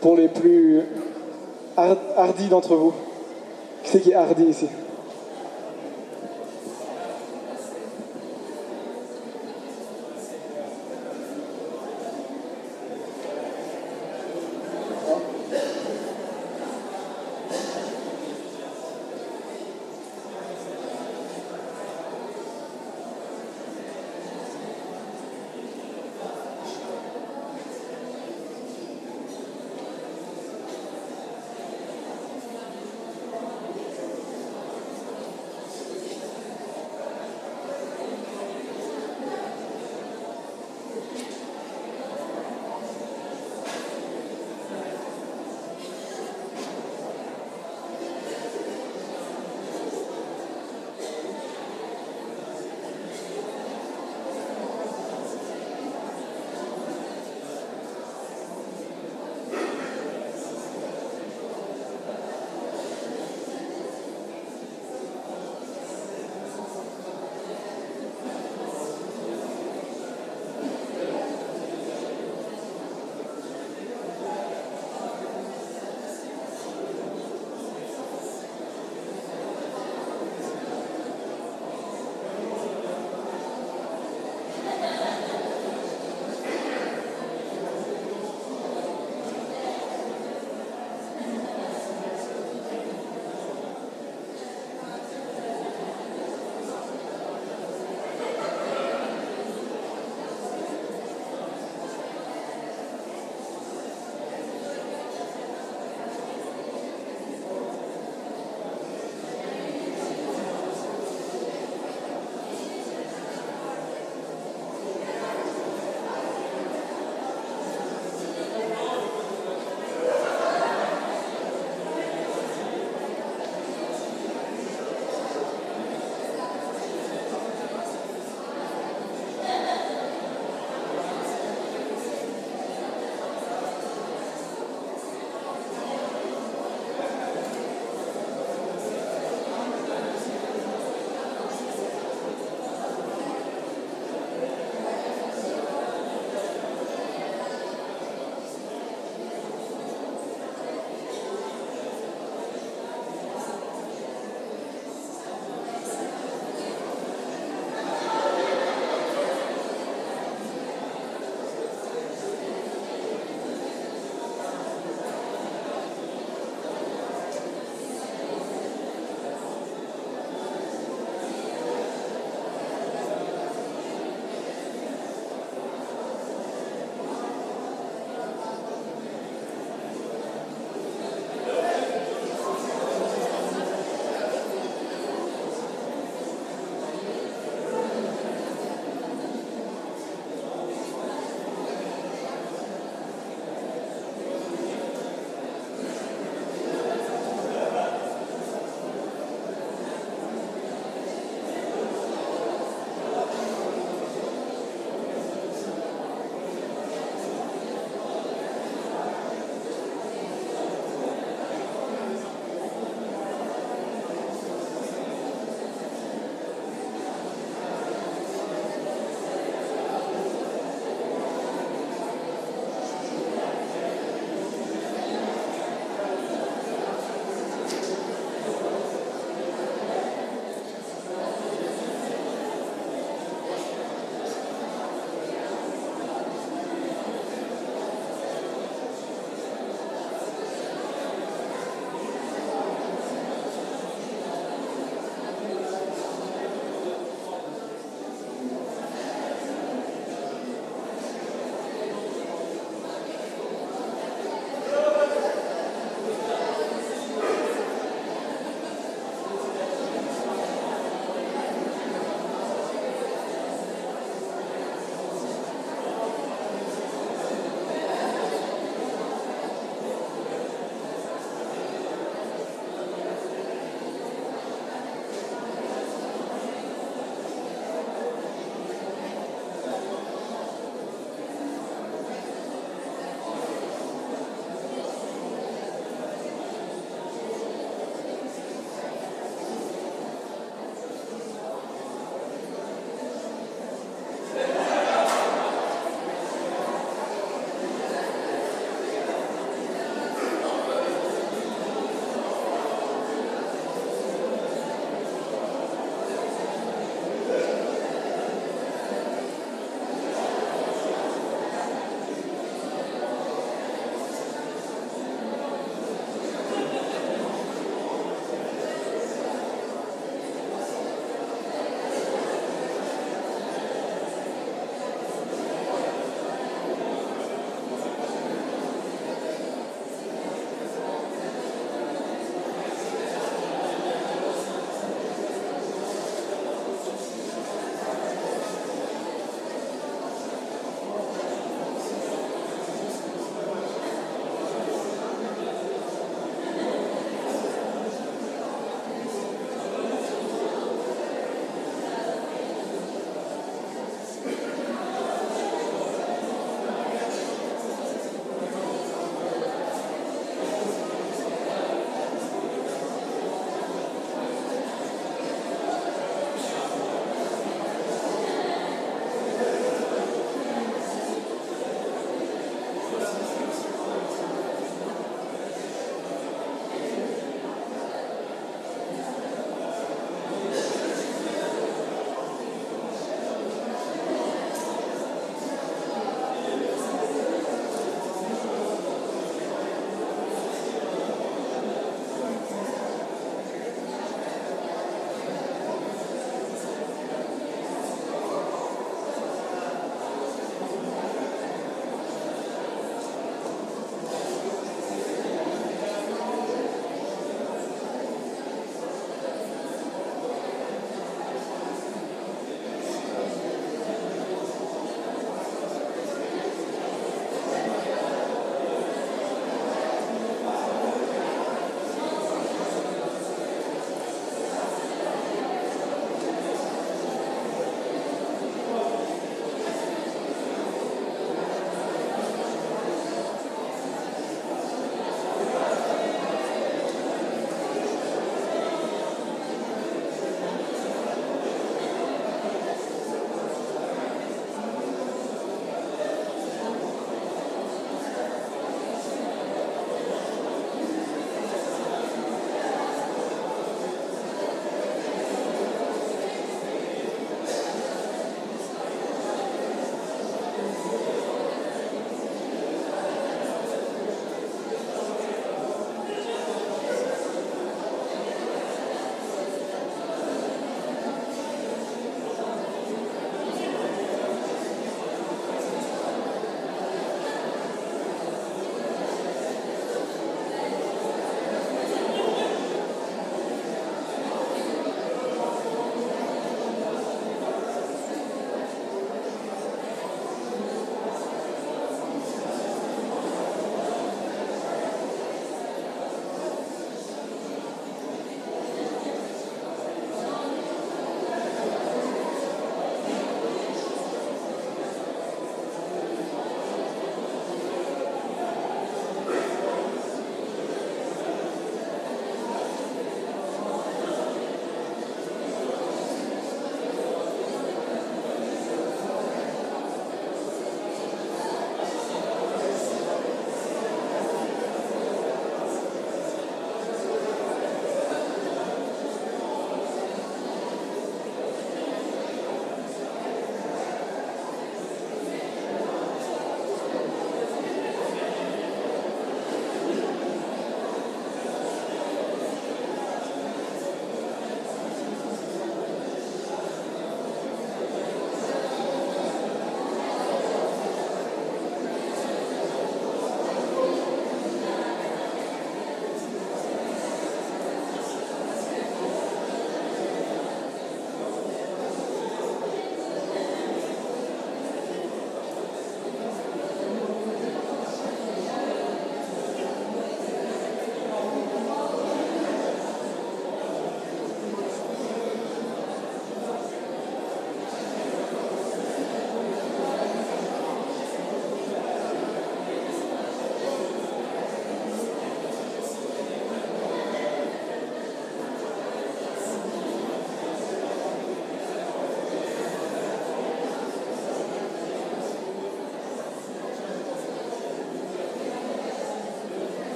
pour les plus hardis d'entre vous. Qui c'est qui est hardi ici?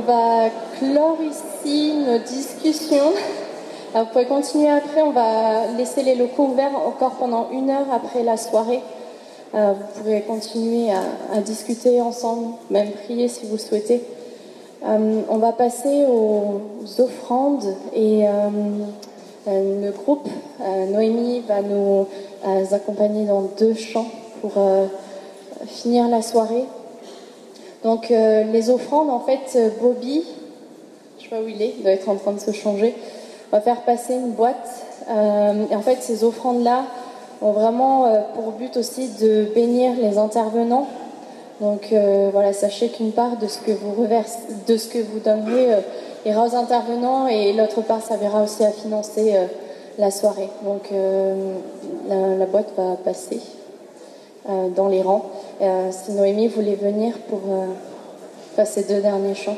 On va clore ici nos discussions. vous pouvez continuer après, on va laisser les locaux ouverts encore pendant une heure après la soirée. Euh, vous pourrez continuer à, discuter ensemble, même prier si vous souhaitez. Euh, on va passer aux offrandes et euh, le groupe Noémie va nous accompagner dans deux chants pour finir la soirée. Donc les offrandes, en fait, Bobby, je sais pas où il est, il doit être en train de se changer, va faire passer une boîte. et en fait, ces offrandes-là, ont vraiment euh, pour but aussi de bénir les intervenants. Donc euh, voilà, sachez qu'une part de ce que vous reverse, de ce que vous donnerez euh, ira aux intervenants et l'autre part servira aussi à financer la soirée. Donc la, boîte va passer dans les rangs. si Noémie voulait venir pour faire ces deux derniers chants.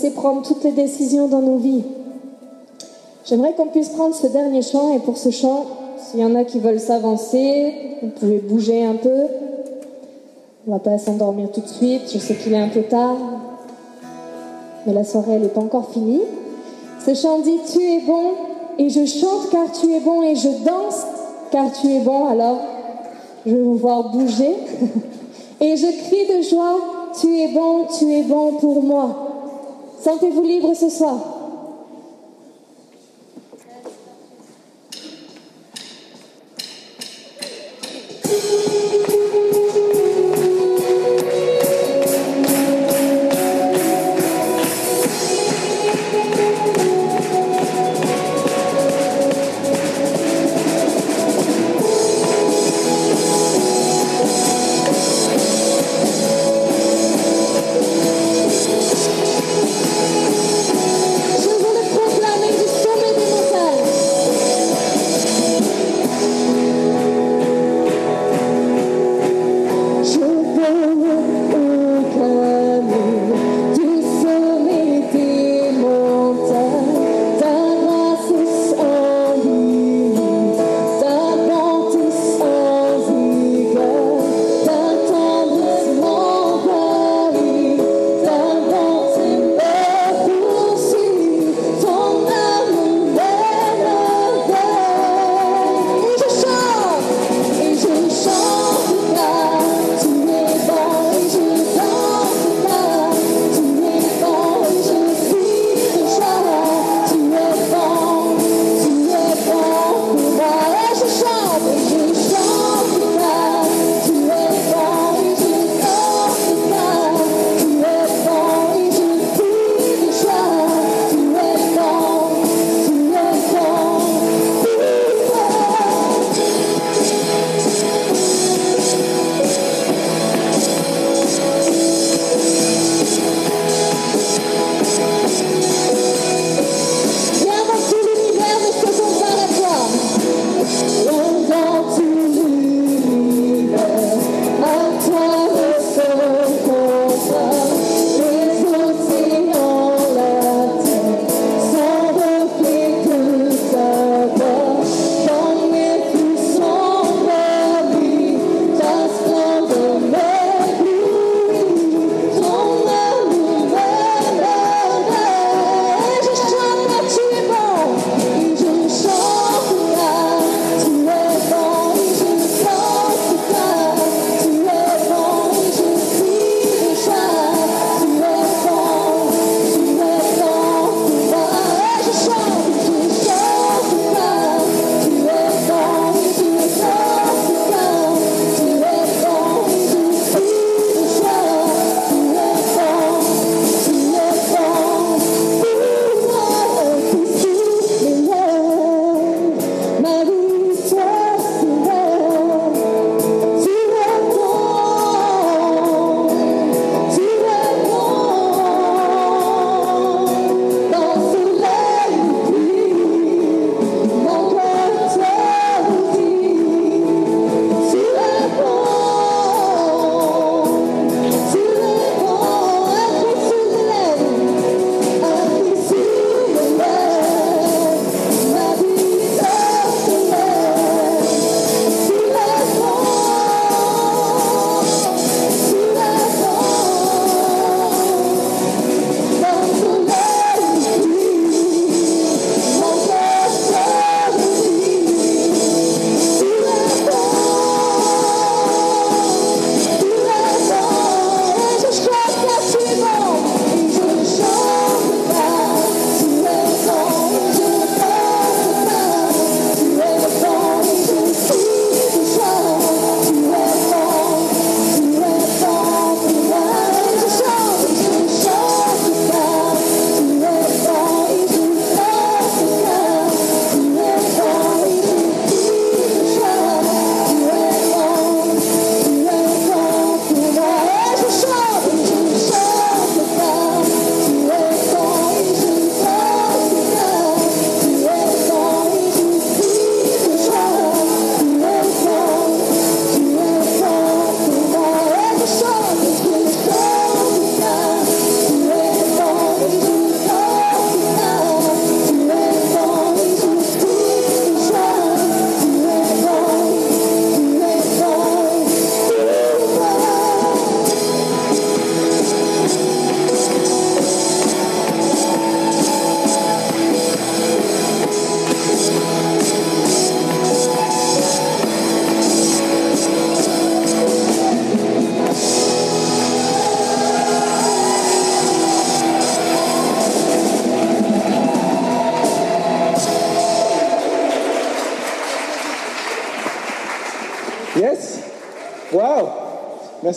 Laisser prendre toutes les décisions dans nos vies. J'aimerais qu'on puisse prendre ce dernier chant et pour ce chant, s'il y en a qui veulent s'avancer, vous pouvez bouger un peu. On va pas s'endormir tout de suite, je sais qu'il est un peu tard, mais la soirée n'est pas encore finie. Ce chant dit Tu es bon et je chante car tu es bon et je danse car tu es bon. Alors, je vais vous voir bouger et je crie de joie Tu es bon, tu es bon pour moi. Sentez-vous libre ce soir.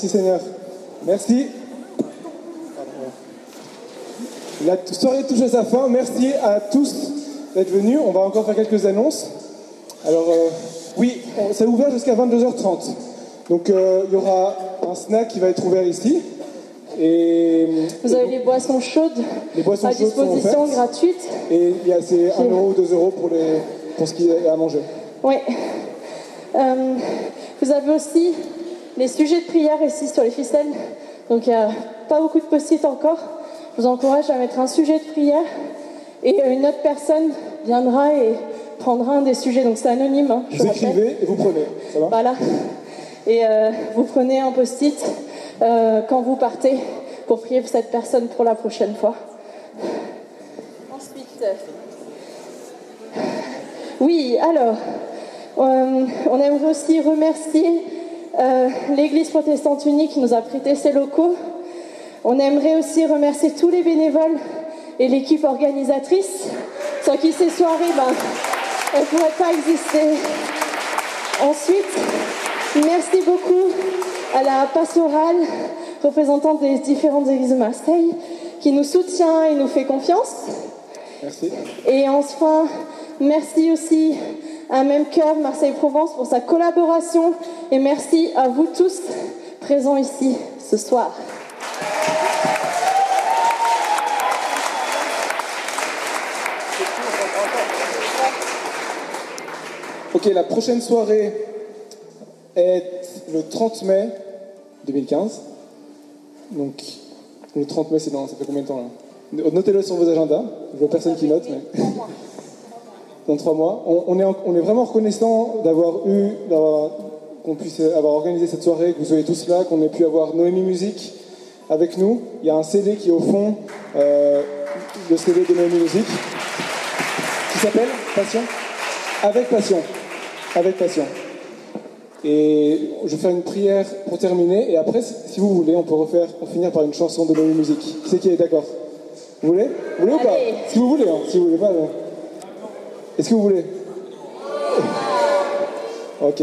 Merci Seigneur. Merci. La soirée touche à sa fin. Merci à tous d'être venus. On va encore faire quelques annonces. Alors, euh, oui, ça ouvert jusqu'à 22h30. Donc, euh, il y aura un snack qui va être ouvert ici. Et Vous avez les boissons chaudes les boissons à chaudes sont disposition gratuites. Et il y a c'est 1 euro ou 2 euros pour, les, pour ce qu'il y a à manger. Oui. Euh, vous avez aussi les sujets de prière ici sur les ficelles. Donc il n'y a pas beaucoup de post-it encore. Je vous encourage à mettre un sujet de prière et une autre personne viendra et prendra un des sujets. Donc c'est anonyme, hein, je Vous écrivez et vous prenez. Ça va? Voilà. Et euh, vous prenez un post-it euh, quand vous partez pour prier pour cette personne pour la prochaine fois. Ensuite, oui, alors, euh, on aimerait aussi remercier euh, l'Église protestante unie qui nous a prêté ses locaux. On aimerait aussi remercier tous les bénévoles et l'équipe organisatrice, sans qui ces soirées, ben, elles ne pourraient pas exister. Ensuite, merci beaucoup à la pastorale, représentante des différentes églises de Marseille, qui nous soutient et nous fait confiance. Merci. Et enfin, merci aussi à Même Cœur Marseille-Provence pour sa collaboration et merci à vous tous présents ici ce soir. Ok, la prochaine soirée est le 30 mai 2015. Donc, le 30 mai, c'est dans, ça fait combien de temps là? Notez-le sur vos agendas. Je vois personne qui note, mais. Dans trois mois. On, on est, en- on est vraiment reconnaissant d'avoir eu, d'avoir, qu'on puisse avoir organisé cette soirée, que vous soyez tous là, qu'on ait pu avoir Noémie Musique avec nous. Il y a un CD qui est au fond, euh, le CD de Noémie Musique, qui s'appelle Passion Avec Passion. Avec Passion. Et je vais faire une prière pour terminer, et après, si vous voulez, on peut refaire, on finir par une chanson de Noémie Musique. Qui c'est qui est d'accord? Vous voulez? Vous voulez ou pas? Allez. Si vous voulez, hein. si vous voulez pas. euh. Est-ce que vous voulez? Ok.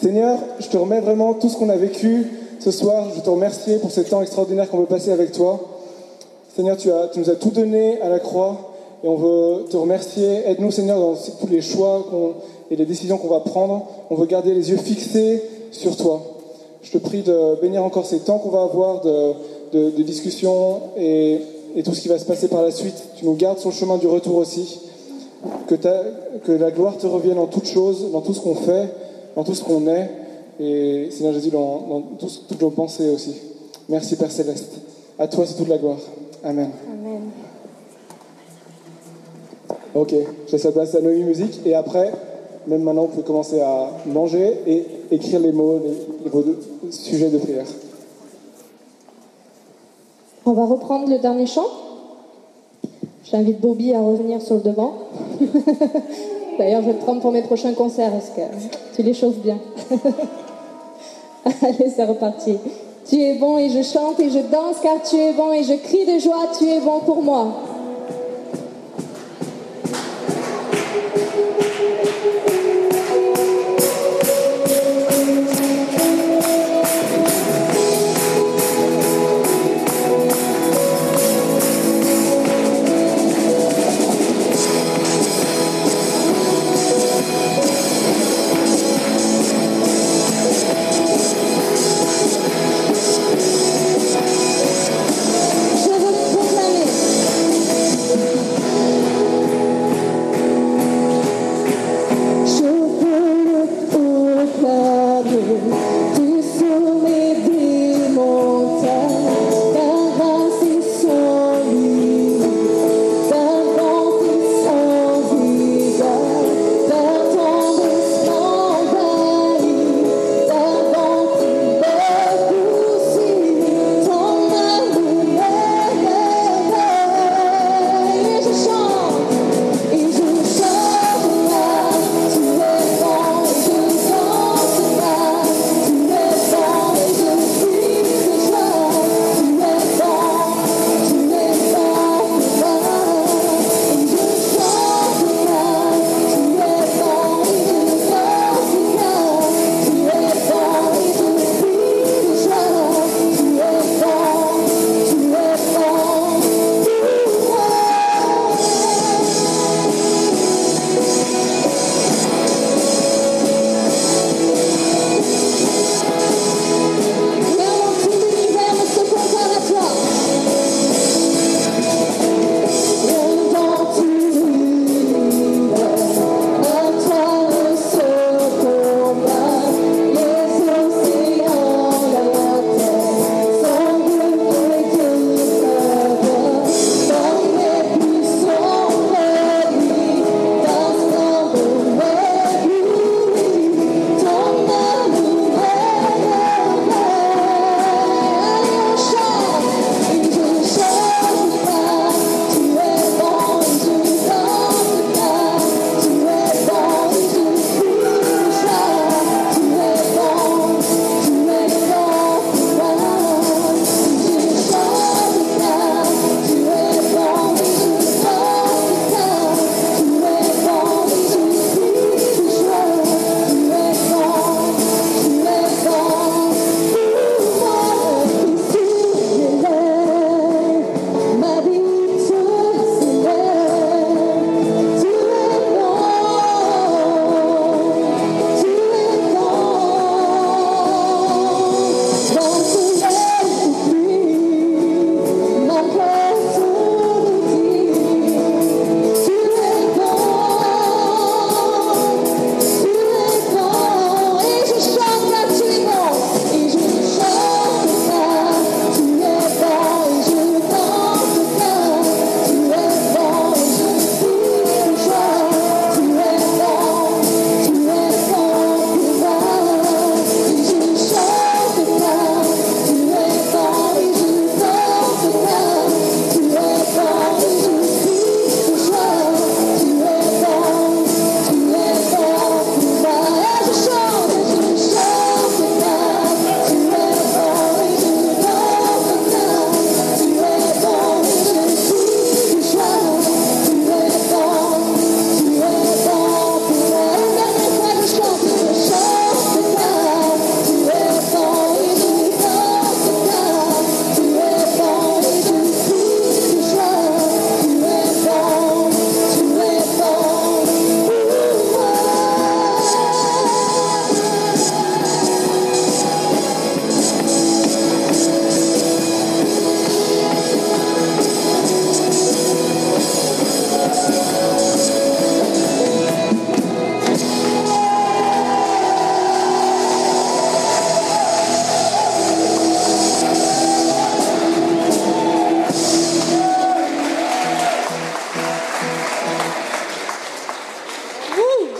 Seigneur, je te remets vraiment tout ce qu'on a vécu ce soir. Je te remercie pour ce temps extraordinaire qu'on veut passer avec toi. Seigneur, tu, as, tu nous as tout donné à la croix et on veut te remercier. Aide-nous, Seigneur, dans tous les choix et les décisions qu'on va prendre. On veut garder les yeux fixés sur toi. Je te prie de bénir encore ces temps qu'on va avoir de, de, de discussion et, et tout ce qui va se passer par la suite. Tu nous gardes sur le chemin du retour aussi. Que, la gloire te revienne en toutes choses, dans tout ce qu'on fait, dans tout ce qu'on est, et Seigneur Jésus, dans, dans tout ce- toutes nos pensées aussi. Merci Père Céleste. À toi, c'est toute la gloire. Amen. Amen. Ok, je laisse la place à Noémie Musique, et après, même maintenant, vous pouvez commencer à manger et écrire les mots, les, vos sujets de prière. On va reprendre le dernier chant. J'invite Bobby à revenir sur le devant. D'ailleurs, je te prendre pour mes prochains concerts parce que tu les chauffes bien. Allez, c'est reparti. Tu es bon et je chante et je danse car tu es bon et je crie de joie, tu es bon pour moi.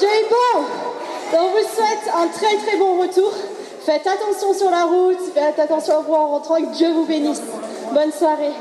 Dieu on vous souhaite un très très bon retour. Faites attention sur la route, faites attention à vous en rentrant et que Dieu vous bénisse. Bonne soirée.